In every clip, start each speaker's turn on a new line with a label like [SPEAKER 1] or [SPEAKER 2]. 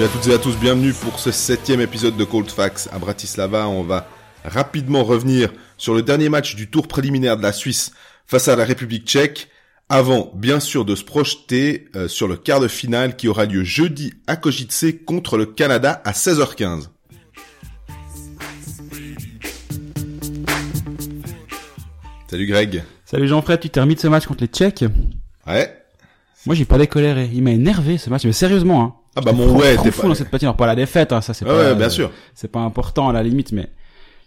[SPEAKER 1] Salut à toutes et à tous, bienvenue pour ce septième épisode de Cold Facts à Bratislava. On va rapidement revenir sur le dernier match du tour préliminaire de la Suisse face à la République tchèque, avant bien sûr de se projeter euh, sur le quart de finale qui aura lieu jeudi à Kojice contre le Canada à 16h15. Salut Greg.
[SPEAKER 2] Salut Jean-Fred, tu termines ce match contre les Tchèques?
[SPEAKER 1] Ouais.
[SPEAKER 2] Moi j'ai pas décoléré, il m'a énervé ce match, mais sérieusement hein.
[SPEAKER 1] Ah bah mon ouais,
[SPEAKER 2] t'es fou dans cette patinoire, pas la défaite, hein, ça c'est pas.
[SPEAKER 1] ouais, bien sûr.
[SPEAKER 2] C'est pas important à la limite, mais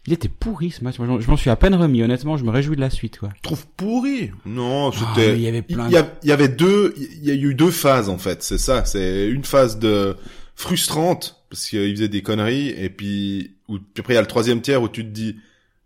[SPEAKER 2] il était pourri ce match. Moi, je m'en suis à peine remis. Honnêtement, je me réjouis de la suite, quoi.
[SPEAKER 1] Tu trouves pourri? Non,
[SPEAKER 2] Ah,
[SPEAKER 1] c'était.
[SPEAKER 2] il y avait plein
[SPEAKER 1] Il y, a- il y avait deux. Il y a eu deux phases en fait. C'est ça. C'est une phase de frustrante parce qu'il faisait des conneries et puis ou puis après il y a le troisième tiers où tu te dis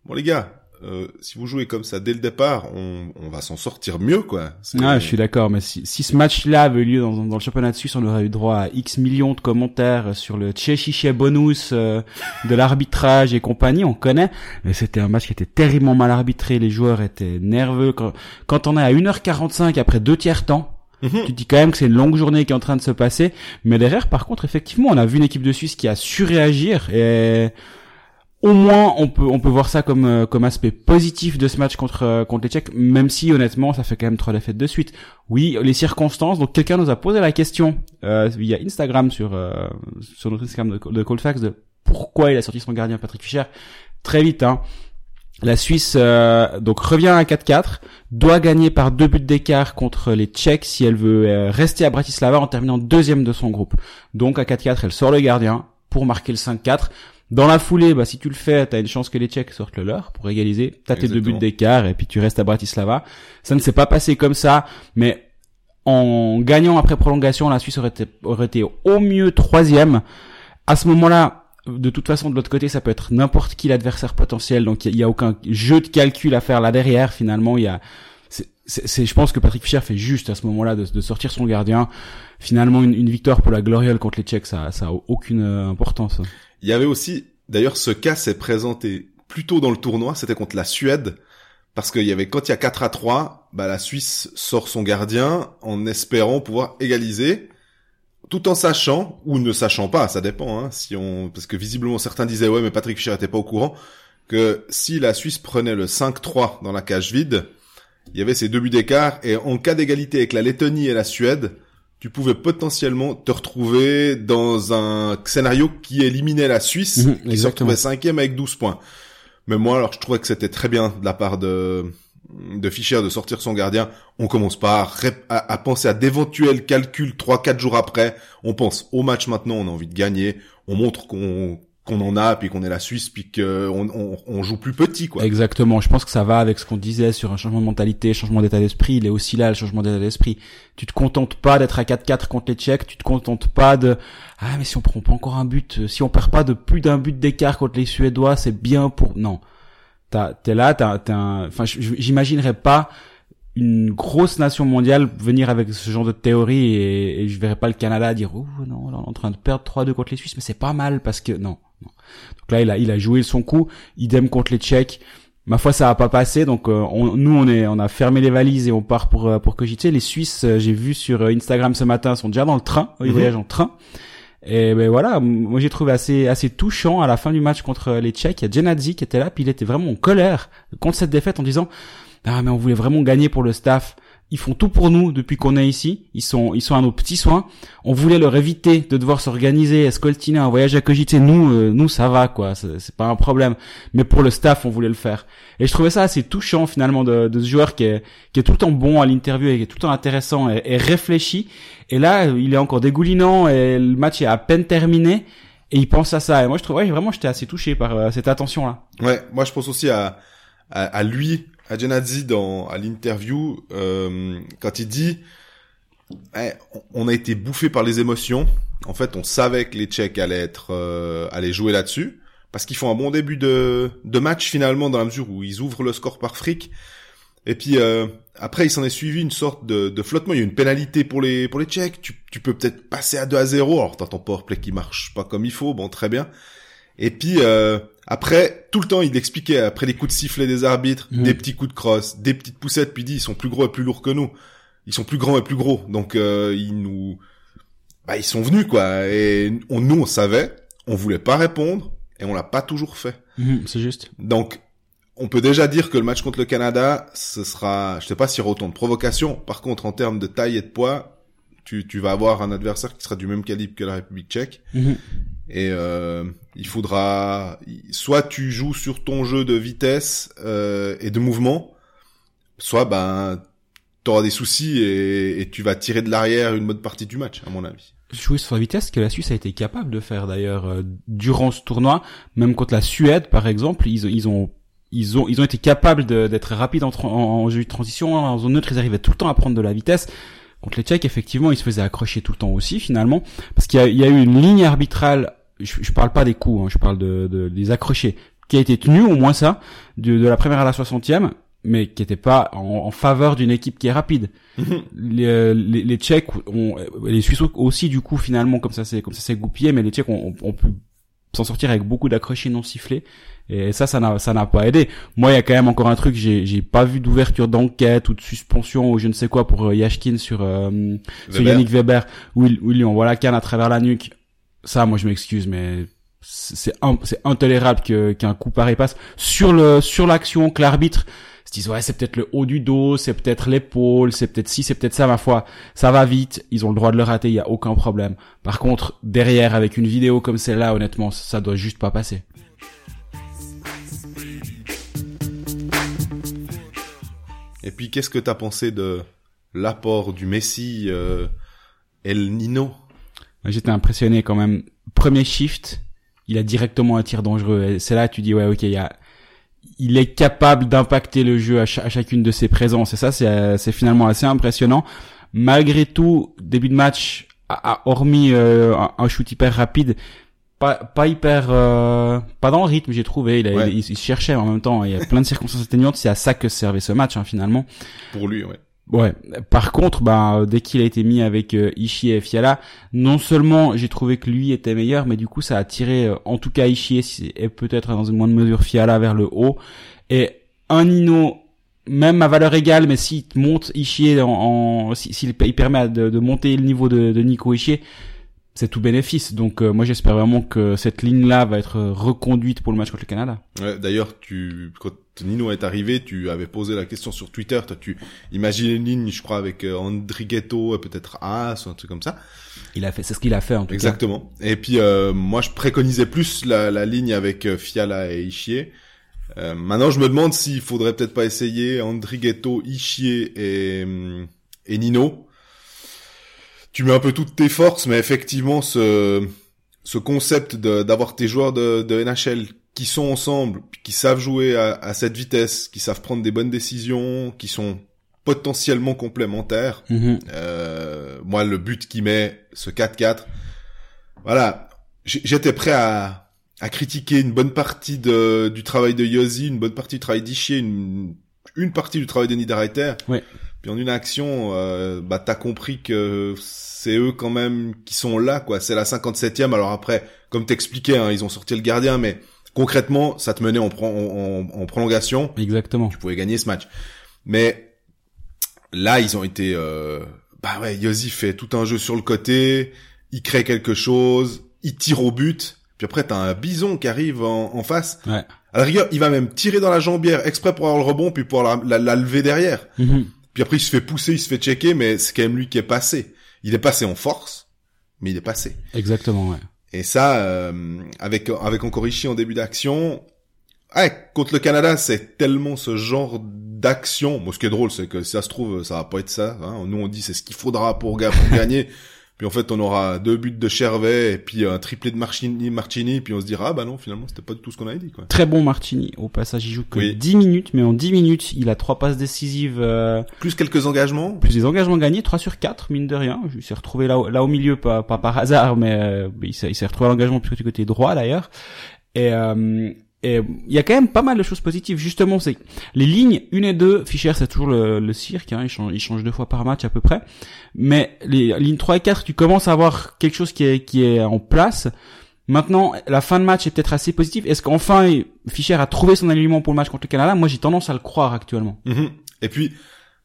[SPEAKER 1] bon les gars. Euh, si vous jouez comme ça dès le départ, on, on va s'en sortir mieux, quoi.
[SPEAKER 2] Ah, je suis d'accord, mais si, si ce match-là avait eu lieu dans, dans le championnat de Suisse, on aurait eu droit à X millions de commentaires sur le Tchéchiché bonus euh, de l'arbitrage et compagnie, on connaît. Mais c'était un match qui était terriblement mal arbitré, les joueurs étaient nerveux. Quand, quand on est à 1h45 après deux tiers temps,
[SPEAKER 1] Mhm.
[SPEAKER 2] tu dis quand même que c'est une longue journée qui est en train de se passer. Mais derrière, par contre, effectivement, on a vu une équipe de Suisse qui a su réagir et au moins on peut on peut voir ça comme euh, comme aspect positif de ce match contre euh, contre les Tchèques, même si honnêtement ça fait quand même trois défaites de suite. Oui, les circonstances. Donc quelqu'un nous a posé la question euh, via Instagram sur euh, sur notre Instagram de, Colfax de pourquoi il a sorti son gardien Patrick Fischer très vite. Hein. La Suisse donc revient à 4-4, doit gagner par deux buts d'écart contre les Tchèques si elle veut rester à Bratislava en terminant deuxième de son groupe. Donc à 4-4, elle sort le gardien pour marquer le 5-4. Dans la foulée, bah si tu le fais, t'as une chance que les Tchèques sortent le leur pour égaliser. T'as tes deux buts d'écart et puis tu restes à Bratislava. Ça ne s'est pas passé comme ça, mais en gagnant après prolongation, la Suisse aurait été, aurait été au mieux troisième. À ce moment-là, de toute façon, de l'autre côté, ça peut être n'importe qui l'adversaire potentiel. Donc, il y, a aucun jeu de calcul à faire là derrière. Finalement, il y a, c'est, je pense que Patrick Fischer fait juste à ce moment-là de, de sortir son gardien. Finalement, une, une victoire pour la Gloriole contre les Tchèques, ça, ça a aucune euh, importance.
[SPEAKER 1] Il y avait aussi, d'ailleurs, ce cas s'est présenté plus tôt dans le tournoi, c'était contre la Suède, parce qu'il y avait, quand il y a 4 à 3, bah, la Suisse sort son gardien en espérant pouvoir égaliser, tout en sachant, ou ne sachant pas, ça dépend, hein, si on, parce que visiblement certains disaient, ouais, mais Patrick Fischer était pas au courant, que si la Suisse prenait le 5-3 dans la cage vide, il y avait ces deux buts d'écart, et en cas d'égalité avec la Lettonie et la Suède, tu pouvais potentiellement te retrouver dans un scénario qui éliminait la Suisse,
[SPEAKER 2] Mhm,
[SPEAKER 1] qui se retrouvait cinquième avec 12 points. Mais moi, alors, je trouvais que c'était très bien de la part de, de Fischer de sortir son gardien. On commence pas à, rép- à- à penser à d'éventuels calculs 3-4 jours après. On pense au match maintenant, on a envie de gagner. On montre qu'on qu'on en a, puis qu'on est la Suisse, puis qu'on on, on joue plus petit, quoi.
[SPEAKER 2] Exactement. Je pense que ça va avec ce qu'on disait sur un changement de mentalité, changement d'état d'esprit. Il est aussi là, le changement d'état d'esprit. Tu te contentes pas d'être à 4-4 contre les Tchèques. Tu te contentes pas de, ah, mais si on prend pas encore un but, si on perd pas de plus d'un but d'écart contre les Suédois, c'est bien pour, non. T'es là, t'as, t'as un, enfin, j'imaginerais pas une grosse nation mondiale venir avec ce genre de théorie et, et je verrais pas le Canada dire, oh, non, on est en train de perdre 3-2 contre les Suisses, mais c'est pas mal parce que, non, non. Donc là, il a, il a joué son coup. Idem contre les Tchèques. Ma foi, ça a pas passé. Donc euh, on- nous, on est, on a fermé les valises et on part pour euh, pour cogiter. Les Suisses, euh, j'ai vu sur euh, Instagram ce matin, sont déjà dans le train. Ils
[SPEAKER 1] Mhm.
[SPEAKER 2] voyagent en train. Et ben voilà, moi j'ai trouvé assez assez touchant à la fin du match contre les Tchèques. Il y a Genadzi qui était là, puis il était vraiment en colère contre cette défaite en disant ah mais on voulait vraiment gagner pour le staff. Ils font tout pour nous depuis qu'on est ici. Ils sont ils sont à nos petits soins. On voulait leur éviter de devoir s'organiser, escoltiner un voyage à cogiter. Nous euh, nous ça va quoi, c'est pas un problème. Mais pour le staff, on voulait le faire. Et je trouvais ça assez touchant finalement de, de ce joueur qui est qui est tout le temps bon à l'interview et qui est tout le temps intéressant et, et réfléchi. Et là, il est encore dégoulinant et le match est à peine terminé. Et il pense à ça. Et moi, je trouve, ouais, vraiment, j'étais assez touché par euh, cette attention-là.
[SPEAKER 1] Ouais, moi je pense aussi à, à, à lui, à Genadzi dans à l'interview euh, quand il dit Eh, on- on a été bouffé par les émotions. En fait, on savait que les Tchèques allaient être euh, allaient jouer là-dessus parce qu'ils font un bon début de de match finalement dans la mesure où ils ouvrent le score par fric. Et puis euh, après, il s'en est suivi une sorte de, de flottement. Il y a une pénalité pour les pour les Tchèques. Tu, tu peux peut-être passer à 2 à 0. Alors t'as ton powerplay qui marche pas comme il faut. Bon, très bien. Et puis euh, après, tout le temps, il expliquait après les coups de sifflet des arbitres,
[SPEAKER 2] Mhm.
[SPEAKER 1] des petits coups de crosse, des petites poussettes. Puis il dit, ils sont plus gros et plus lourds que nous. Ils sont plus grands et plus gros. Donc euh, ils nous bah ils sont venus quoi. Et on, nous on savait, on voulait pas répondre et on l'a pas toujours fait.
[SPEAKER 2] Mhm, c'est juste.
[SPEAKER 1] Donc on peut déjà dire que le match contre le Canada, ce sera, je sais pas s'il y aura autant de provocation. Par contre, en termes de taille et de poids, tu, tu vas avoir un adversaire qui sera du même calibre que la République tchèque.
[SPEAKER 2] Mhm.
[SPEAKER 1] Et euh, il faudra, soit tu joues sur ton jeu de vitesse euh, et de mouvement, soit ben t'auras des soucis et, tu vas tirer de l'arrière une bonne partie du match, à mon avis.
[SPEAKER 2] Jouer sur la vitesse, que la Suisse a été capable de faire d'ailleurs euh, durant ce tournoi, même contre la Suède par exemple, ils, ils ont ils ont ils ont été capables d'être rapides en, jeu de transition, en zone neutre, ils arrivaient tout le temps à prendre de la vitesse. Contre les Tchèques, effectivement, ils se faisaient accrocher tout le temps aussi finalement, parce qu'il y a eu une ligne arbitrale. Je, je parle pas des coups, hein, je parle de, de des accrochés, qui a été tenue au moins ça de, de la première à la soixantième, mais qui était pas en, en faveur d'une équipe qui est rapide. Les, euh, les, les Tchèques ont, les Suisses aussi du coup finalement comme ça c'est comme ça c'est goupillé mais les Tchèques ont, ont, ont pu s'en sortir avec beaucoup d'accrochés non sifflés. Et ça ça n'a ça n'a pas aidé. Moi il y a quand même encore un truc j'ai j'ai pas vu d'ouverture d'enquête ou de suspension ou je ne sais quoi pour euh, Yashkin sur euh, sur. Yannick Weber où il, où il lui envoie la canne à travers la nuque ça moi je m'excuse mais c'est intolérable qu'un coup pareil passe. Sur le sur l'action que l'arbitre se dise ouais c'est peut-être le haut du dos c'est peut-être l'épaule c'est peut-être ci c'est peut-être ça ma foi. Ça va vite ils ont le droit de le rater il y a aucun problème. Par contre derrière avec une vidéo comme celle-là honnêtement ça doit juste pas passer.
[SPEAKER 1] Et puis, qu'est-ce que t'as pensé de l'apport du Messi euh, El Nino?
[SPEAKER 2] J'étais impressionné quand même. Premier shift il a directement un tir dangereux. C'est là que tu dis ouais ok il y a il est capable d'impacter le jeu à, cha- à chacune de ses présences. Et ça c'est euh, c'est finalement assez impressionnant. Malgré tout début de match a, a- hormis euh, un, un shoot hyper rapide pas pas hyper euh, pas dans le rythme j'ai trouvé. Il, a-
[SPEAKER 1] Ouais.
[SPEAKER 2] il, il se cherchait en même temps il y a plein de circonstances atténuantes. C'est à ça que servait ce match hein, finalement.
[SPEAKER 1] Pour lui, ouais.
[SPEAKER 2] Ouais. Par contre, bah, dès qu'il a été mis avec euh, Ishii et Fiala, non seulement j'ai trouvé que lui était meilleur, mais du coup, ça a tiré, euh, en tout cas, Ishii et- peut-être dans une moindre mesure Fiala vers le haut. Et un Nino, même à valeur égale, mais s'il te monte Ishii en, en si- s'il il permet de, de monter le niveau de, de Nico Ishii, c'est tout bénéfice. Donc, euh, moi, j'espère vraiment que cette ligne-là va être reconduite pour le match contre le Canada.
[SPEAKER 1] Ouais, D'ailleurs, tu quand Nino est arrivé, tu avais posé la question sur Twitter. Toi, tu imaginais une ligne, je crois, avec euh, Andrighetto, et peut-être As ou un truc comme ça.
[SPEAKER 2] Il a fait, c'est ce qu'il a fait en tout cas.
[SPEAKER 1] Exactement. Et puis euh, moi, je préconisais plus la, la ligne avec euh, Fiala et Ishier. Euh, maintenant, je me demande s'il faudrait peut-être pas essayer Andrighetto, Ishier et, et Nino. Tu mets un peu toutes tes forces, mais effectivement, ce, ce concept d'avoir tes joueurs de, de NHL qui sont ensemble, qui savent jouer à, à cette vitesse, qui savent prendre des bonnes décisions, qui sont potentiellement complémentaires,
[SPEAKER 2] Mhm.
[SPEAKER 1] euh, moi, le but qui met ce 4-4, voilà, j'étais prêt à, à critiquer une bonne partie de, du travail de Yossi, une bonne partie du travail d'Ishier, une, une partie du travail de Niederreiter.
[SPEAKER 2] Ouais.
[SPEAKER 1] Puis en une action, euh, bah t'as compris que c'est eux quand même qui sont là, quoi. C'est la 57e. Alors après, comme t'expliquais, hein, ils ont sorti le gardien, mais concrètement, ça te menait en, pro- en, en- en prolongation
[SPEAKER 2] Exactement.
[SPEAKER 1] tu pouvais gagner ce match. Mais là, ils ont été... Euh, bah ouais, Yossi fait tout un jeu sur le côté, il crée quelque chose, il tire au but, puis après t'as un bison qui arrive en, en face.
[SPEAKER 2] Ouais.
[SPEAKER 1] À la rigueur, il va même tirer dans la jambière exprès pour avoir le rebond, puis pour la, la, la lever derrière.
[SPEAKER 2] Mhm.
[SPEAKER 1] Puis après, il se fait pousser, il se fait checker, mais c'est quand même lui qui est passé. Il est passé en force, mais il est passé.
[SPEAKER 2] Exactement, ouais.
[SPEAKER 1] Et ça, euh, avec avec encore Ishii en début d'action, ouais, contre le Canada, c'est tellement ce genre d'action. Moi, ce qui est drôle, c'est que si ça se trouve, ça va pas être ça. Hein. Nous, on dit c'est ce qu'il faudra pour gagner. Puis en fait, on aura deux buts de Chervet et puis un triplé de Marchini, Marchini puis on se dira ah bah non, finalement, c'était pas du tout ce qu'on avait dit quoi.
[SPEAKER 2] Très bon Martini. Au passage, il joue que
[SPEAKER 1] Oui.
[SPEAKER 2] 10 minutes, mais en 10 minutes, il a trois passes décisives, euh,
[SPEAKER 1] Plus quelques engagements.
[SPEAKER 2] plus des engagements gagnés, 3 sur 4, mine de rien. Il s'est retrouvé là, au- là au milieu, pas, pas par hasard, mais euh, il s'est il s'est retrouvé à l'engagement plutôt du côté droit d'ailleurs. Et euh, et il y a quand même pas mal de choses positives. Justement, c'est les lignes 1 et 2, Fischer c'est toujours le, le cirque, hein, il, change, il change deux fois par match à peu près. Mais les lignes 3 et 4, tu commences à avoir quelque chose qui est, qui est en place. Maintenant, la fin de match est peut-être assez positive. Est-ce qu'enfin Fischer a trouvé son alignement pour le match contre le Canada? Moi, j'ai tendance à le croire actuellement.
[SPEAKER 1] Mhm. Et puis,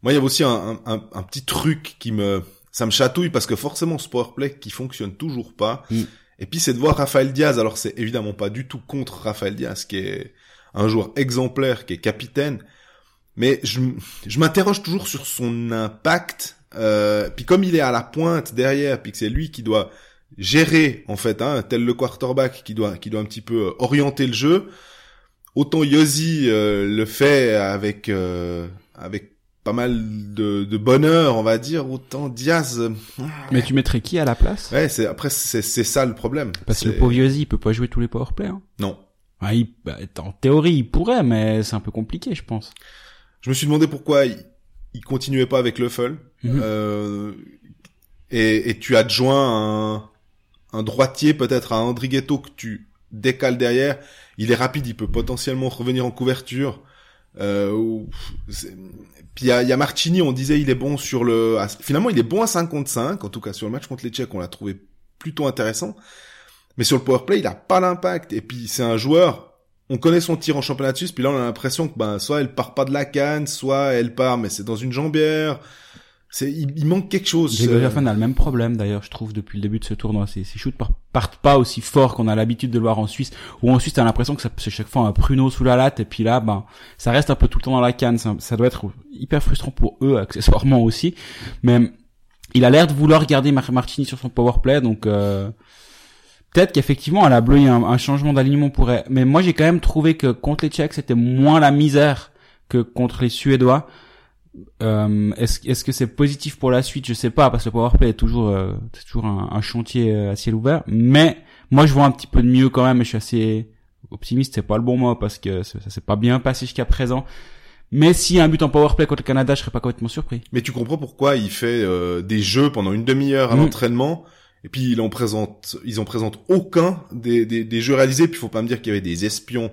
[SPEAKER 1] moi, il y avait aussi un, un, un- un petit truc qui me ça me chatouille parce que forcément ce powerplay qui fonctionne toujours pas.
[SPEAKER 2] Mm.
[SPEAKER 1] Et puis c'est de voir Rafael Diaz. Alors c'est évidemment pas du tout contre Rafael Diaz, qui est un joueur exemplaire, qui est capitaine. Mais je, je m'interroge toujours sur son impact. Euh, puis comme il est à la pointe derrière, puis que c'est lui qui doit gérer en fait, hein, tel le quarterback qui doit qui doit un petit peu euh, orienter le jeu. Autant Yossi euh, le fait avec euh, avec pas mal de, de bonheur, on va dire, autant Diaz.
[SPEAKER 2] Mais tu mettrais qui à la place?
[SPEAKER 1] Ouais, c'est après c'est c'est ça le problème.
[SPEAKER 2] Parce que le pauvre Yossi, il peut pas jouer tous les powerplays. Hein.
[SPEAKER 1] Non.
[SPEAKER 2] Ah, il- bah, en théorie, il pourrait, mais c'est un peu compliqué, je pense.
[SPEAKER 1] Je me suis demandé pourquoi il, il continuait pas avec Luffel.
[SPEAKER 2] Mhm.
[SPEAKER 1] Euh, et, et tu adjoins un, un droitier peut-être à Andrighetto que tu décales derrière. Il est rapide, il peut potentiellement revenir en couverture. Euh, puis il y a, y a Martini, on disait il est bon sur le... finalement, il est bon à 5 contre 5. En tout cas, sur le match contre les Tchèques, on l'a trouvé plutôt intéressant. Mais sur le powerplay, il a pas l'impact. Et puis c'est un joueur, on connaît son tir en championnat de Suisse, puis là on a l'impression que ben soit elle part pas de la canne, soit elle part, mais c'est dans une jambière. C'est il, il manque quelque chose.
[SPEAKER 2] Grégory
[SPEAKER 1] Euh,
[SPEAKER 2] a le même problème d'ailleurs, je trouve, depuis le début de ce tournoi. Ses, ses shoots par- partent pas aussi fort qu'on a l'habitude de le voir en Suisse. Ou en Suisse, t'as l'impression que ça- c'est chaque fois un pruneau sous la latte, et puis là, ben, ça reste un peu tout le temps dans la canne. Ça, ça doit être hyper frustrant pour eux, accessoirement aussi. Mais il a l'air de vouloir garder Mar- Martini sur son powerplay, donc euh, peut-être qu'effectivement, à la bleue, il y a un, un changement d'alignement pourrait. Mais moi, j'ai quand même trouvé que contre les Tchèques, c'était moins la misère que contre les Suédois. Euh, est-ce est-ce que c'est positif pour la suite? Je sais pas parce que le powerplay est toujours euh, c'est toujours un, un chantier euh, à ciel ouvert. Mais moi je vois un petit peu de mieux quand même. Et je suis assez optimiste. C'est pas le bon mot parce que ça, ça s'est pas bien passé jusqu'à présent. Mais s'il y a un but en powerplay contre le Canada, je serais pas complètement surpris.
[SPEAKER 1] Mais tu comprends pourquoi il fait euh, des jeux pendant une demi-heure à
[SPEAKER 2] Mm.
[SPEAKER 1] l'entraînement et puis il en présente, ils en présentent aucun des, des, des jeux réalisés. Puis faut pas me dire qu'il y avait des espions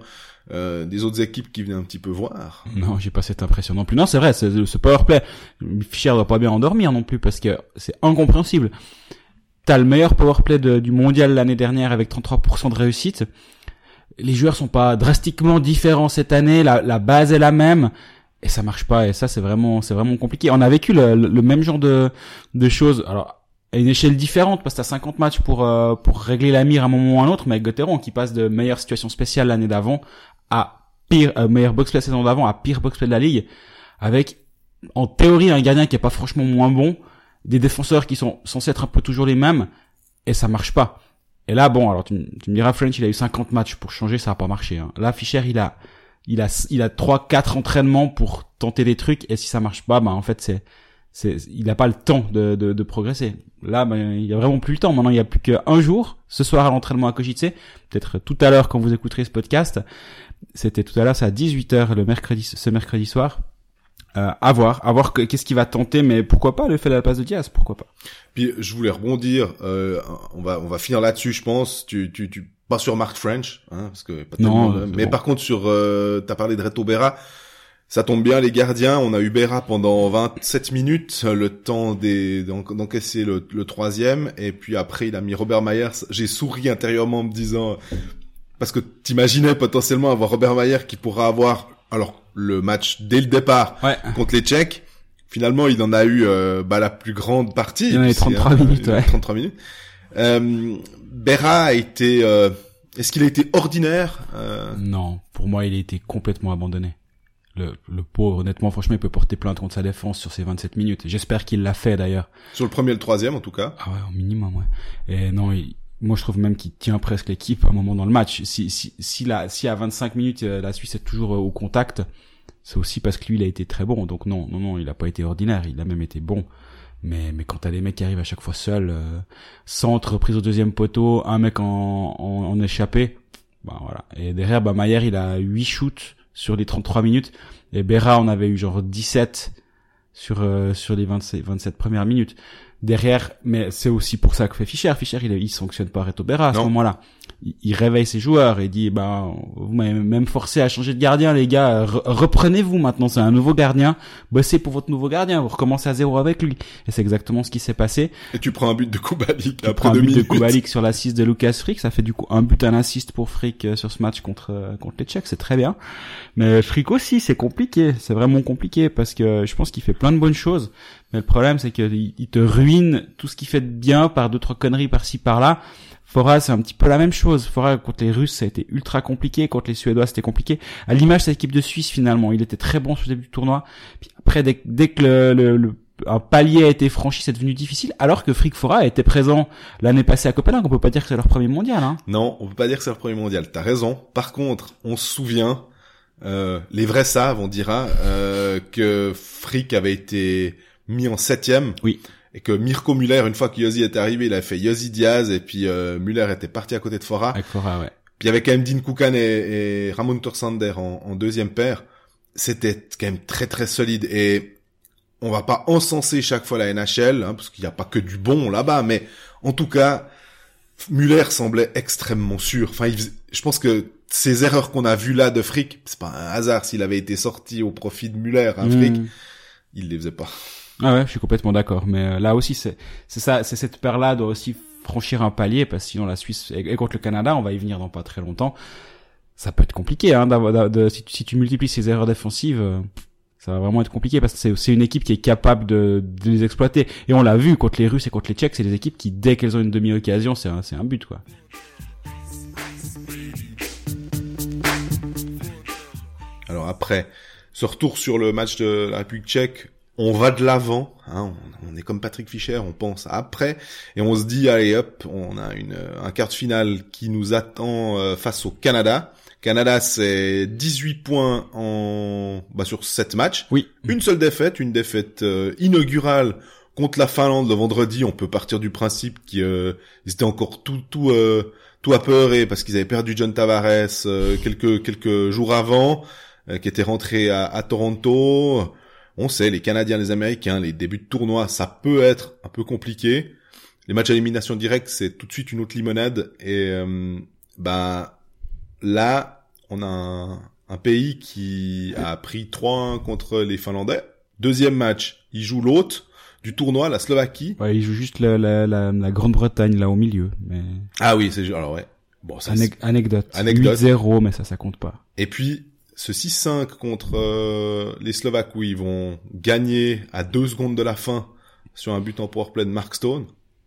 [SPEAKER 1] euh, des autres équipes qui venaient un petit peu voir.
[SPEAKER 2] Non, j'ai pas cette impression non plus. Non, c'est vrai, ce, ce powerplay, Fischer doit pas bien endormir non plus parce que c'est incompréhensible. T'as le meilleur powerplay de- du mondial l'année dernière avec 33% de réussite. Les joueurs sont pas drastiquement différents cette année. La, la base est la même et ça marche pas. Et ça, c'est vraiment, c'est vraiment compliqué. On a vécu le, le- le même genre de, de choses. Alors à une échelle différente parce que t'as 50 matchs pour euh, pour régler la mire à un moment ou à un autre. Mais avec Gauthieron qui passe de meilleure situation spéciale l'année d'avant à pire euh, meilleur box-play saison d'avant à pire box-play de la ligue avec en théorie un gardien qui est pas franchement moins bon des défenseurs qui sont censés être un peu toujours les mêmes et ça marche pas et là bon alors tu, tu me diras French il a eu 50 matchs pour changer ça a pas marché hein. là Fischer il a il a il a trois quatre entraînements pour tenter des trucs et si ça marche pas bah en fait c'est il a pas le temps de, de, de progresser là ben il y a vraiment plus le temps maintenant il y a plus qu'un jour ce soir à l'entraînement à Kojice peut-être tout à l'heure quand vous écouterez ce podcast c'était tout à l'heure, c'est à 18h le mercredi, ce mercredi soir. Euh, à voir, à voir que- qu'est-ce qu'il va tenter, mais pourquoi pas le fait de la place de Diaz, pourquoi pas.
[SPEAKER 1] Puis je voulais rebondir. Euh, on va on va finir là-dessus, je pense. Tu tu tu pas sur Mark French, hein, parce que pas
[SPEAKER 2] Non, c'est
[SPEAKER 1] mais
[SPEAKER 2] bon.
[SPEAKER 1] par contre sur euh, t'as parlé de Reto Berra. Ça tombe bien, les gardiens. On a eu Berra pendant 27 minutes, le temps d'encaisser le, le troisième, et puis après il a mis Robert Myers. J'ai souri intérieurement en me disant parce que t'imaginais potentiellement avoir Robert Mayer qui pourra avoir alors le match dès le départ
[SPEAKER 2] Ouais.
[SPEAKER 1] contre les Tchèques. Finalement, il en a eu euh, bah, la plus grande partie.
[SPEAKER 2] Il en a eu
[SPEAKER 1] puisqu'il
[SPEAKER 2] 33 minutes, ouais.
[SPEAKER 1] 33 minutes. Euh, Berra a été... euh, Est-ce qu'il a été ordinaire euh,
[SPEAKER 2] Non, pour moi, il a été complètement abandonné. Le, le pauvre, honnêtement, franchement, il peut porter plainte contre sa défense sur ces 27 minutes. J'espère qu'il l'a fait, d'ailleurs.
[SPEAKER 1] Sur le premier et le troisième, en tout cas.
[SPEAKER 2] Ah ouais, au minimum, ouais. Et non, il- moi, je trouve même qu'il tient presque l'équipe à un moment dans le match. Si, si, si, la, si à 25 minutes, euh, la Suisse est toujours euh, au contact, c'est aussi parce que lui, il a été très bon. Donc non, non, non, il a pas été ordinaire. Il a même été bon. Mais, mais quand t'as des mecs qui arrivent à chaque fois seuls, euh, centre, prise au deuxième poteau, un mec en, en, en échappé, bah voilà. Et derrière, bah Maillère, il a 8 shoots sur les 33 minutes. Et Berra, on avait eu genre 17 sur euh, sur les 27, 27 premières minutes. Derrière, mais c'est aussi pour ça que fait Fischer. Fischer, il, il sanctionne pas Reto Berra à ce moment-là. Il, réveille ses joueurs et dit bah vous m'avez même forcé à changer de gardien les gars. Reprenez-vous maintenant c'est un nouveau gardien. Bossez pour votre nouveau gardien vous recommencez à zéro avec lui. Et c'est exactement ce qui s'est passé.
[SPEAKER 1] Et tu prends un but de Kubalik
[SPEAKER 2] après prends un but de Kubalik sur l'assist de Lucas Frick. Ça fait du coup un but à l'assist pour Frick euh, sur ce match contre euh, contre les Tchèques. C'est très bien. Mais Frick aussi c'est compliqué. C'est vraiment compliqué parce que je pense qu'il fait plein de bonnes choses. Mais le problème c'est qu'il te ruine tout ce qu'il fait de bien par deux trois conneries par-ci par-là Fora, c'est un petit peu la même chose. Fora, contre les Russes, ça a été ultra compliqué. Contre les Suédois, c'était compliqué. À l'image de cette équipe de Suisse, finalement, il était très bon sur le début du tournoi. Puis après, dès, dès que le, le, un palier a été franchi, c'est devenu difficile. Alors que Frick Fora était présent l'année passée à Copenhague. On peut pas dire que c'est leur premier mondial. Hein.
[SPEAKER 1] Non, on peut pas dire que c'est leur premier mondial. T'as raison. Par contre, on se souvient, euh, les vrais savent, on dira, euh, que Frick avait été mis en septième.
[SPEAKER 2] Oui
[SPEAKER 1] et que Mirko Muller, une fois que Yossi est arrivé, il a fait Yossi Diaz et puis euh, Muller était parti à côté de Fora.
[SPEAKER 2] Avec Fora, ouais.
[SPEAKER 1] Puis il y avait quand même Dean Koukan et, et Ramon Torsander en, en deuxième paire. C'était quand même très très solide et on va pas encenser chaque fois la NHL hein, parce qu'il n'y a pas que du bon là-bas, mais en tout cas, Muller semblait extrêmement sûr. Enfin, je pense que ces erreurs qu'on a vues là de Frick, c'est pas un hasard s'il avait été sorti au profit de Muller, hein, Frick, hmm. il les faisait pas.
[SPEAKER 2] Ah ouais, je suis complètement d'accord. Mais euh, là aussi, c'est ça, c'est cette paire-là doit aussi franchir un palier parce que sinon la Suisse et, contre le Canada, on va y venir dans pas très longtemps. Ça peut être compliqué, hein, d'avoir, de, si, si, tu multiplies ces erreurs défensives, euh, ça va vraiment être compliqué parce que c'est une équipe qui est capable de, de les exploiter. Et on l'a vu contre les Russes et contre les Tchèques, c'est des équipes qui dès qu'elles ont une demi-occasion, c'est un, un but quoi.
[SPEAKER 1] Alors après, ce retour sur le match de la République tchèque, on va de l'avant, hein, on, est comme Patrick Fischer, on pense après, et on se dit, allez hop, on a une, un quart de finale qui nous attend euh, face au Canada. Canada, c'est 18 points en bah, sur 7 matchs.
[SPEAKER 2] Oui.
[SPEAKER 1] Une seule défaite, une défaite euh, inaugurale contre la Finlande le vendredi. On peut partir du principe qu'ils euh, étaient encore tout tout euh, tout apeurés parce qu'ils avaient perdu John Tavares quelques quelques jours avant, qui était rentré à, à Toronto on sait, les Canadiens, les Américains, les débuts de tournoi, ça peut être un peu compliqué. Les matchs à élimination directe, c'est tout de suite une autre limonade. Et euh, bah là, on a un, pays qui a pris 3-1 contre les Finlandais. Deuxième match, il joue l'autre du tournoi, la Slovaquie.
[SPEAKER 2] Ouais, il joue juste la, la, la, Grande-Bretagne là au milieu. Mais...
[SPEAKER 1] Ah oui, c'est alors ouais.
[SPEAKER 2] Bon, ça, anecdote. Anecdote. 8-0, mais ça, ça compte pas.
[SPEAKER 1] Et puis, ce 6-5 contre euh, les Slovaques où ils vont gagner à deux secondes de la fin sur un but en powerplay de Mark Stone.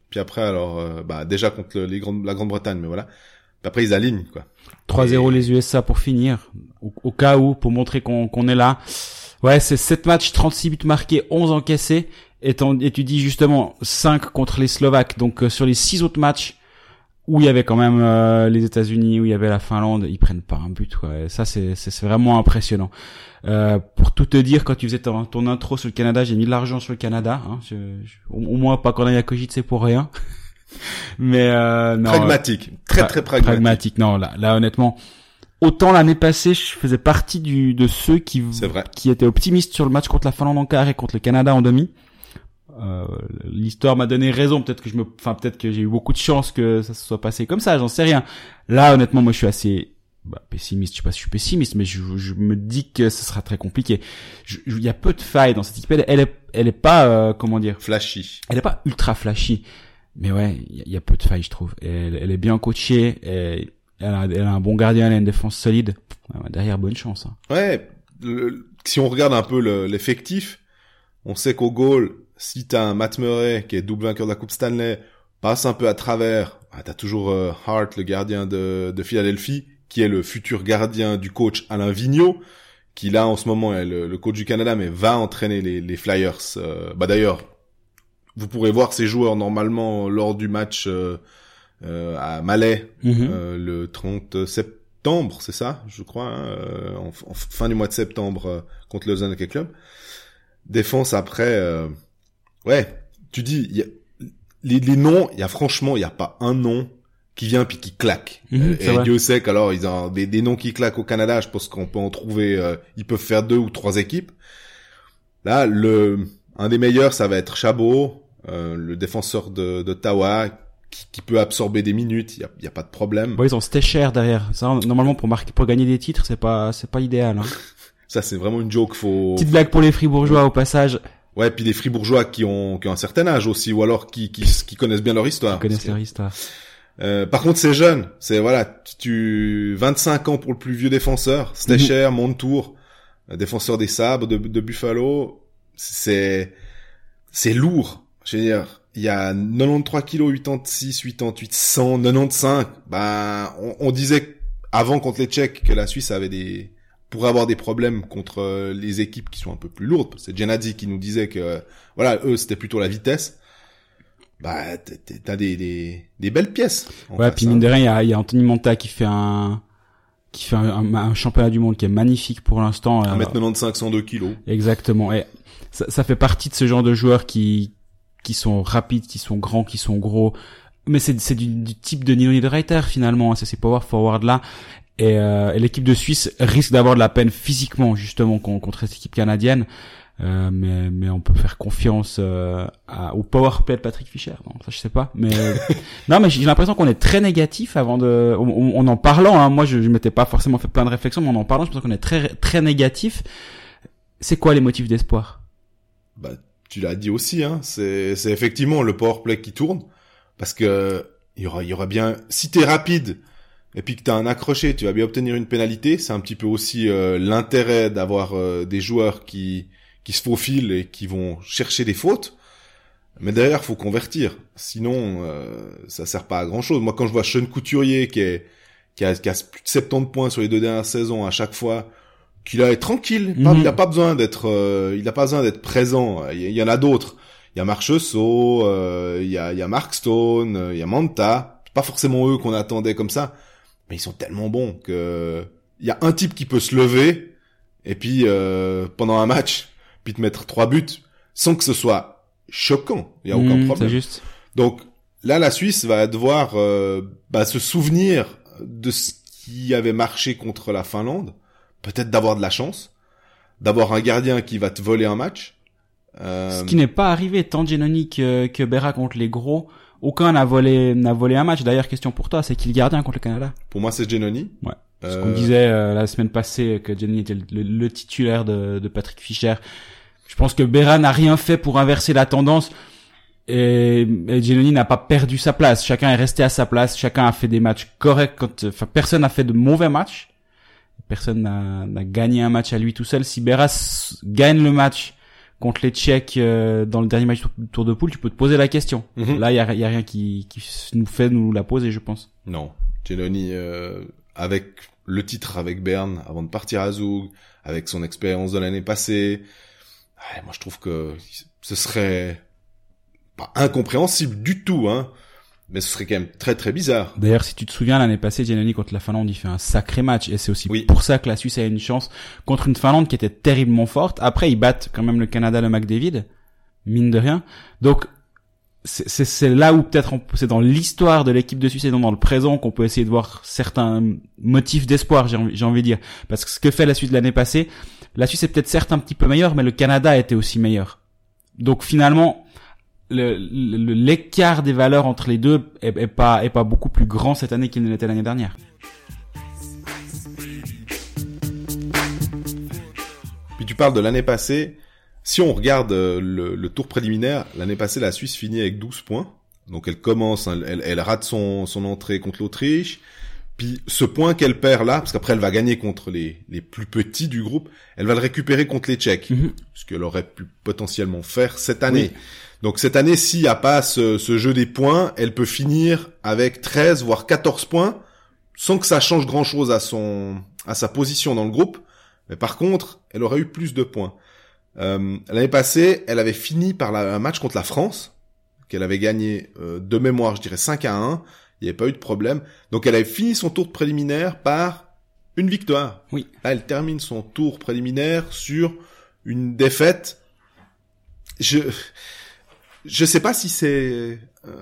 [SPEAKER 1] Puis après, alors, euh, bah, déjà contre les grandes, la Grande-Bretagne, mais voilà. Puis après, ils alignent, quoi.
[SPEAKER 2] 3-0 les USA pour finir. Au, cas où, pour montrer qu'on est là. Ouais, c'est 7 matchs, 36 buts marqués, 11 encaissés. Et, et tu dis justement 5 contre les Slovaques. Donc, euh, sur les 6 autres matchs, où il y avait quand même euh, les États-Unis, où il y avait la Finlande, ils prennent pas un but. Quoi. ça, c'est, c'est, vraiment impressionnant. Euh, pour tout te dire, quand tu faisais ton, ton intro sur le Canada, j'ai mis de l'argent sur le Canada. Hein, au, moins, pas qu'on aille à Cogite, c'est pour rien. Mais euh, non,
[SPEAKER 1] pragmatique, très très pragmatique. Pragmatique.
[SPEAKER 2] Non, là, là, honnêtement, autant l'année passée, je faisais partie du de ceux qui qui étaient optimistes sur le match contre la Finlande en quart et contre le Canada en demi. Euh, l'histoire m'a donné raison. Peut-être que je me, enfin peut-être que j'ai eu beaucoup de chance que ça se soit passé comme ça. J'en sais rien. Là, honnêtement, moi, je suis assez bah, pessimiste. Je sais pas si je suis pessimiste, mais je, je me dis que ce sera très compliqué. Il y a peu de failles dans cette équipe. Elle, est, elle est pas, euh, comment dire,
[SPEAKER 1] flashy.
[SPEAKER 2] Elle est pas ultra flashy, mais ouais, il y, a peu de failles, je trouve. Elle, elle est bien coachée. Elle, elle, a, elle, a, un bon gardien, elle a une défense solide. derrière, bonne chance. Hein.
[SPEAKER 1] Ouais. si on regarde un peu l'effectif, on sait qu'au goal, si t'as un Matt Murray qui est double vainqueur de la Coupe Stanley, passe un peu à travers, ah, t'as toujours euh, Hart, le gardien de, de Philadelphie, qui est le futur gardien du coach Alain Vigneault, qui là en ce moment est le, coach du Canada, mais va entraîner les, les Flyers. Euh, bah d'ailleurs, vous pourrez voir ces joueurs normalement lors du match euh, à Malais mhm. le 30 septembre, c'est ça, je crois, hein, en, fin du mois de septembre contre le Hockey Club. Défense après Ouais, tu dis, y a, les, les, noms, il y a franchement, il y a pas un nom qui vient puis qui claque. Mhm, euh, et Dieu sait qu'alors ils ont des, des, noms qui claquent au Canada, je pense qu'on peut en trouver, euh, ils peuvent faire deux ou trois équipes. Là, le un des meilleurs, ça va être Chabot, euh, le défenseur de d'Ottawa, qui, qui peut absorber des minutes, il y a, y a pas de problème.
[SPEAKER 2] Bon, ils ont Stecher derrière. Ça, normalement, pour marquer, pour gagner des titres, c'est pas, c'est pas idéal. Hein.
[SPEAKER 1] Ça, c'est vraiment une joke. Faut.
[SPEAKER 2] Petite blague pour les Fribourgeois au passage.
[SPEAKER 1] Ouais, puis des Fribourgeois qui ont, qui ont un certain âge aussi, ou alors qui, qui, qui connaissent bien leur histoire.
[SPEAKER 2] Ils connaissent leur histoire.
[SPEAKER 1] Euh, par contre, c'est jeune. C'est voilà, tu 25 ans pour le plus vieux défenseur. Stecher,
[SPEAKER 2] Mhm.
[SPEAKER 1] Montour, euh, défenseur des Sabres de, de Buffalo. C'est c'est lourd. Je veux dire, il y a 93 kilos, 86, 88, 100, 95. Ben, on, on disait avant contre les Tchèques que la Suisse avait des pourrait avoir des problèmes contre euh, les équipes qui sont un peu plus lourdes. C'est Genadzi qui nous disait que voilà, eux c'était plutôt la vitesse. Bah, t'as des, des, des belles pièces.
[SPEAKER 2] Ouais,
[SPEAKER 1] face,
[SPEAKER 2] puis
[SPEAKER 1] hein.
[SPEAKER 2] mine de rien, il y a, y a Anthony Monta qui fait un, qui fait un, un- un championnat du monde qui est magnifique pour l'instant. Euh,
[SPEAKER 1] 1m95, 102 kilos.
[SPEAKER 2] Exactement. Et ça, ça fait partie de ce genre de joueurs qui, qui sont rapides, qui sont grands, qui sont gros. Mais c'est, c'est du, du type de Nino Niederreiter finalement. C'est ces power forward là. Et, euh, et l'équipe de Suisse risque d'avoir de la peine physiquement justement con- contre cette équipe canadienne. Euh, mais, mais on peut faire confiance euh, à, au power play de Patrick Fischer. Non, ça je sais pas. Mais non, mais j'ai l'impression qu'on est très négatif avant de. On, on- on en parlant, hein, moi je, je m'étais pas forcément fait plein de réflexions, mais en en parlant, je pense qu'on est très très négatif. C'est quoi les motifs d'espoir?
[SPEAKER 1] Bah, tu l'as dit aussi, hein. C'est, c'est effectivement le power play qui tourne. Parce que, il y aura, il y aura bien, si t'es rapide, et puis que t'as un accroché, tu vas bien obtenir une pénalité. C'est un petit peu aussi euh, l'intérêt d'avoir euh, des joueurs qui, qui se faufilent et qui vont chercher des fautes. Mais derrière, faut convertir. Sinon, euh, ça sert pas à grand chose. Moi, quand je vois Sean Couturier qui est, qui a, qui a plus de 70 points sur les deux dernières saisons à chaque fois, qu'il est tranquille.
[SPEAKER 2] Mhm.
[SPEAKER 1] Il a pas besoin d'être, euh, il a pas besoin d'être présent. Il y, en a d'autres. Il y a Marcheseau, euh, il y a, il y a Mark Stone, euh, il y a Manta. Pas forcément eux qu'on attendait comme ça, mais ils sont tellement bons que il y a un type qui peut se lever et puis euh, pendant un match, puis te mettre trois buts sans que ce soit choquant. Il y a aucun
[SPEAKER 2] Mmh,
[SPEAKER 1] problème.
[SPEAKER 2] Juste.
[SPEAKER 1] Donc là, la Suisse va devoir euh, bah, se souvenir de ce qui avait marché contre la Finlande, peut-être d'avoir de la chance, d'avoir un gardien qui va te voler un match. Euh,
[SPEAKER 2] Ce qui n'est pas arrivé tant Genoni que, que Berra contre les gros. Aucun n'a volé n'a volé un match. D'ailleurs, question pour toi, c'est qui le gardien contre le Canada?
[SPEAKER 1] Pour moi, c'est Genoni.
[SPEAKER 2] Ouais.
[SPEAKER 1] Euh,
[SPEAKER 2] qu'on disait euh, la semaine passée que Genoni était le, le- le titulaire de, de Patrick Fischer. Je pense que Berra n'a rien fait pour inverser la tendance. Et, et Genoni n'a pas perdu sa place. Chacun est resté à sa place. Chacun a fait des matchs corrects. Quand, enfin, personne n'a fait de mauvais matchs. Personne n'a gagné un match à lui tout seul. Si Berra gagne le match contre les Tchèques euh, dans le dernier match tour de poule, tu peux te poser la question.
[SPEAKER 1] Mhm.
[SPEAKER 2] Là, il y a, y a rien qui, qui nous fait nous la poser, je pense.
[SPEAKER 1] Non, Genoni euh, avec le titre avec Berne avant de partir à Zug, avec son expérience de l'année passée. ouais, moi, je trouve que ce serait pas incompréhensible du tout, hein, mais ce serait quand même très très bizarre.
[SPEAKER 2] D'ailleurs, si tu te souviens, l'année passée, Giannini contre la Finlande, il fait un sacré match. Et c'est aussi
[SPEAKER 1] Oui.
[SPEAKER 2] pour ça que la Suisse a une chance contre une Finlande qui était terriblement forte. Après, ils battent quand même le Canada, le McDavid. Mine de rien. Donc, c'est- là où peut-être c'est dans l'histoire de l'équipe de Suisse et non dans le présent qu'on peut essayer de voir certains motifs d'espoir, j'ai envie, de dire. Parce que ce que fait la Suisse de l'année passée, la Suisse est peut-être certes un petit peu meilleure, mais le Canada était aussi meilleur. Donc finalement, le- le- l'écart des valeurs entre les deux est, est pas est pas beaucoup plus grand cette année qu'il ne l'était l'année dernière.
[SPEAKER 1] Puis tu parles de l'année passée. Si on regarde euh, le, le tour préliminaire, l'année passée, la Suisse finit avec 12 points. Donc elle commence, hein, elle, elle rate son, son entrée contre l'Autriche. Puis ce point qu'elle perd là, parce qu'après elle va gagner contre les, les plus petits du groupe, elle va le récupérer contre les Tchèques.
[SPEAKER 2] Mhm.
[SPEAKER 1] Ce qu'elle aurait pu potentiellement faire cette année. Donc cette année, s'il n'y a pas ce, ce jeu des points, elle peut finir avec 13 voire 14 points sans que ça change grand chose à son à sa position dans le groupe. Mais par contre, elle aurait eu plus de points. Euh, L'année passée, elle avait fini par la- un match contre la France, qu'elle avait gagné euh, de mémoire, je dirais 5 à 1. Il n'y avait pas eu de problème. Donc elle avait fini son tour de préliminaire par une victoire.
[SPEAKER 2] Oui.
[SPEAKER 1] Là, elle termine son tour préliminaire sur une défaite. Je je sais pas si c'est euh,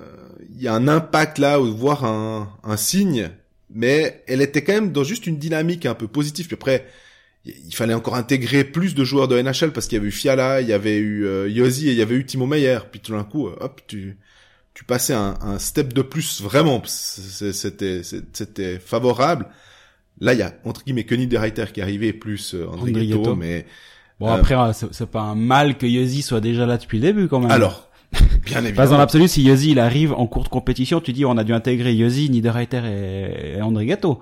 [SPEAKER 1] il y a un impact là ou voir un, un signe, mais elle était quand même dans juste une dynamique un peu positive. Puis après, il fallait encore intégrer plus de joueurs de NHL parce qu'il y avait eu Fiala, il y avait eu euh, Yossi et il y avait eu Timo Meyer. Puis tout d'un coup, euh, hop, tu tu passais un, un step de plus vraiment. C'était c'était favorable. Là, il y a entre guillemets Kenny de Reiter qui est arrivé plus euh, André, Ghetto, mais
[SPEAKER 2] bon après euh, c'est pas un mal que Yossi soit déjà là depuis le début quand même.
[SPEAKER 1] Alors Bien évidemment.
[SPEAKER 2] Pas dans l'absolu, si Yossi il arrive en cours de compétition, tu dis on a dû intégrer Yossi, Niederreiter et, et André Gatto.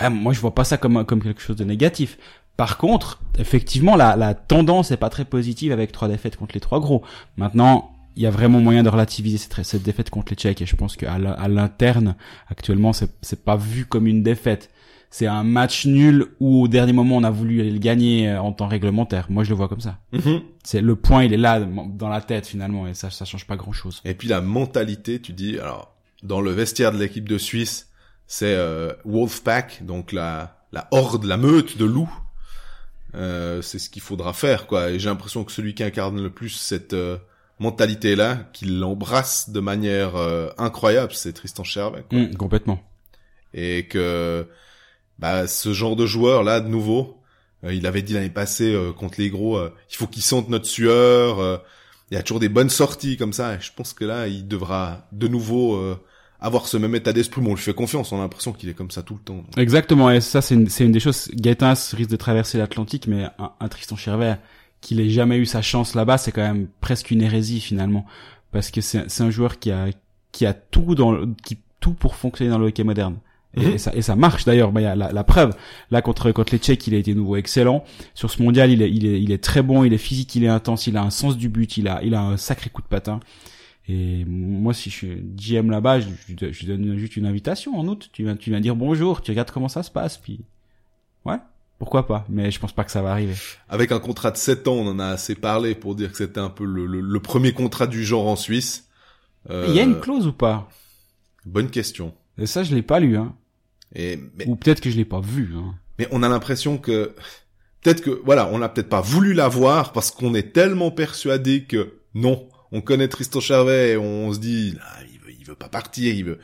[SPEAKER 2] Ouais, moi je vois pas ça comme comme quelque chose de négatif. Par contre, effectivement, la, la tendance est pas très positive avec trois défaites contre les trois gros. Maintenant, il y a vraiment moyen de relativiser cette, cette défaite contre les Tchèques et je pense qu'à l'interne, actuellement, c'est pas vu comme une défaite. C'est un match nul où au dernier moment on a voulu le gagner euh, en temps réglementaire. Moi je le vois comme ça.
[SPEAKER 1] Mhm.
[SPEAKER 2] C'est le point, il est là dans la tête finalement et ça ça change pas grand chose.
[SPEAKER 1] Et puis la mentalité, tu dis alors dans le vestiaire de l'équipe de Suisse, c'est euh, Wolfpack, donc la la horde, la meute de loups. Euh, c'est ce qu'il faudra faire quoi. Et j'ai l'impression que celui qui incarne le plus cette euh, mentalité là, qu'il l'embrasse de manière incroyable, c'est Tristan Chervet.
[SPEAKER 2] Mmh, complètement.
[SPEAKER 1] Et que bah ce genre de joueur là de nouveau, il avait dit l'année passée contre les gros, il faut qu'ils sentent notre sueur. il y a toujours des bonnes sorties comme ça. Et je pense que là, il devra de nouveau avoir ce même état d'esprit, mais on lui fait confiance, on a l'impression qu'il est comme ça tout le temps.
[SPEAKER 2] Exactement, et ça c'est une, une des choses, Gaetan risque de traverser l'Atlantique, mais un, Tristan Chervet, qu'il ait jamais eu sa chance là-bas, c'est quand même presque une hérésie finalement, parce que c'est, c'est un joueur qui a, qui a tout dans, qui, tout pour fonctionner dans le hockey moderne. Et, mhm. ça, et ça marche d'ailleurs. Bah, y a la, la, preuve. Là contre contre les Tchèques, il a été nouveau excellent. Sur ce mondial, il est, il est il est très bon. Il est physique, il est intense, il a un sens du but, il a il a un sacré coup de patin. Et moi, si je suis GM là-bas, je, je, donne juste une invitation en août. Tu viens, tu viens dire bonjour, tu regardes comment ça se passe, puis ouais, pourquoi pas. Mais je pense pas que ça va arriver.
[SPEAKER 1] Avec un contrat de 7 ans, on en a assez parlé pour dire que c'était un peu le, le, premier contrat du genre en Suisse.
[SPEAKER 2] Euh... Il y a une clause ou pas?
[SPEAKER 1] Bonne question.
[SPEAKER 2] Et ça, je l'ai pas lu. Hein.
[SPEAKER 1] Et, mais...
[SPEAKER 2] Ou peut-être que je l'ai pas vu. Hein.
[SPEAKER 1] Mais on a l'impression que peut-être que voilà, on n'a peut-être pas voulu la voir parce qu'on est tellement persuadé que non, on connaît Tristan Charvet et on se dit, ah, il veut, il veut pas partir, il veut,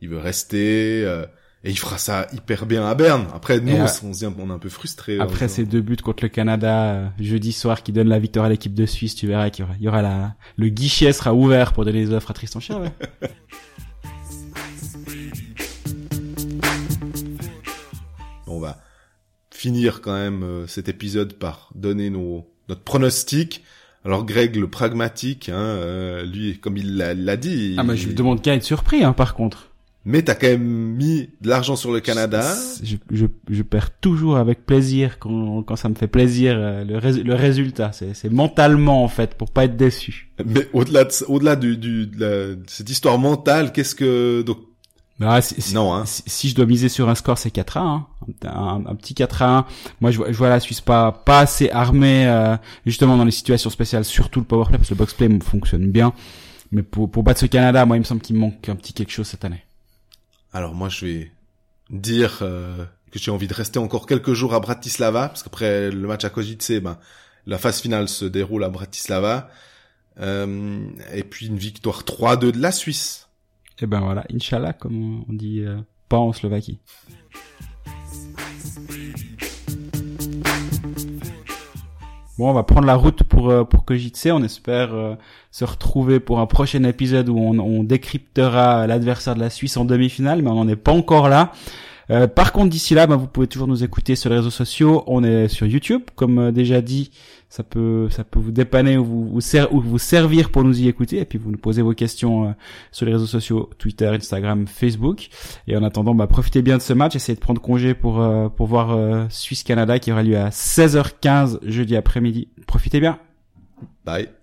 [SPEAKER 1] il veut rester. Euh, et il fera ça hyper bien à Berne. Après, nous, on, se dit, on est un peu frustré.
[SPEAKER 2] Après ces deux buts contre le Canada euh, jeudi soir qui donnent la victoire à l'équipe de Suisse, tu verras qu'il y aura, la, le guichet sera ouvert pour donner les offres à Tristan Charvet.
[SPEAKER 1] on va finir quand même euh, cet épisode par donner nos, notre pronostic. Alors Greg, le pragmatique, hein, euh, lui, comme il l'a dit...
[SPEAKER 2] Ah, mais je me demande qu'à être surpris, hein, par contre.
[SPEAKER 1] Mais t'as quand même mis de l'argent sur le Canada.
[SPEAKER 2] Je, je, je, perds toujours avec plaisir quand, quand ça me fait plaisir euh, le, le résultat. C'est mentalement en fait pour pas être déçu.
[SPEAKER 1] Mais au-delà de, au-delà du, du de, cette histoire mentale, qu'est-ce que donc
[SPEAKER 2] bah, si, non, hein. si, je dois miser sur un score, c'est 4 à 1. Un, un, petit 4 à 1. Moi, je vois, je vois la Suisse pas, pas assez armée, euh, justement, dans les situations spéciales, surtout le powerplay, parce que le boxplay fonctionne bien. Mais pour, pour battre ce Canada, moi, il me semble qu'il manque un petit quelque chose cette année.
[SPEAKER 1] Alors, moi, je vais dire euh, que j'ai envie de rester encore quelques jours à Bratislava, parce qu'après le match à Kojice, ben, la phase finale se déroule à Bratislava. Euh, et puis une victoire 3-2 de la Suisse
[SPEAKER 2] et ben voilà, Inch'Allah, comme on dit euh, pas en Slovaquie. Bon, on va prendre la route pour euh, pour Kojitse. On espère euh, se retrouver pour un prochain épisode où on, on décryptera l'adversaire de la Suisse en demi-finale, mais on n'en est pas encore là. Euh, par contre, d'ici là, bah, vous pouvez toujours nous écouter sur les réseaux sociaux. On est sur YouTube, comme déjà dit ça peut ça peut vous dépanner ou vous, ou vous servir pour nous y écouter et puis vous nous posez vos questions euh, sur les réseaux sociaux Twitter, Instagram, Facebook et en attendant bah profitez bien de ce match, essayez de prendre congé pour euh, pour voir euh, Suisse Canada qui aura lieu à 16h15 jeudi après-midi. Profitez bien.
[SPEAKER 1] Bye.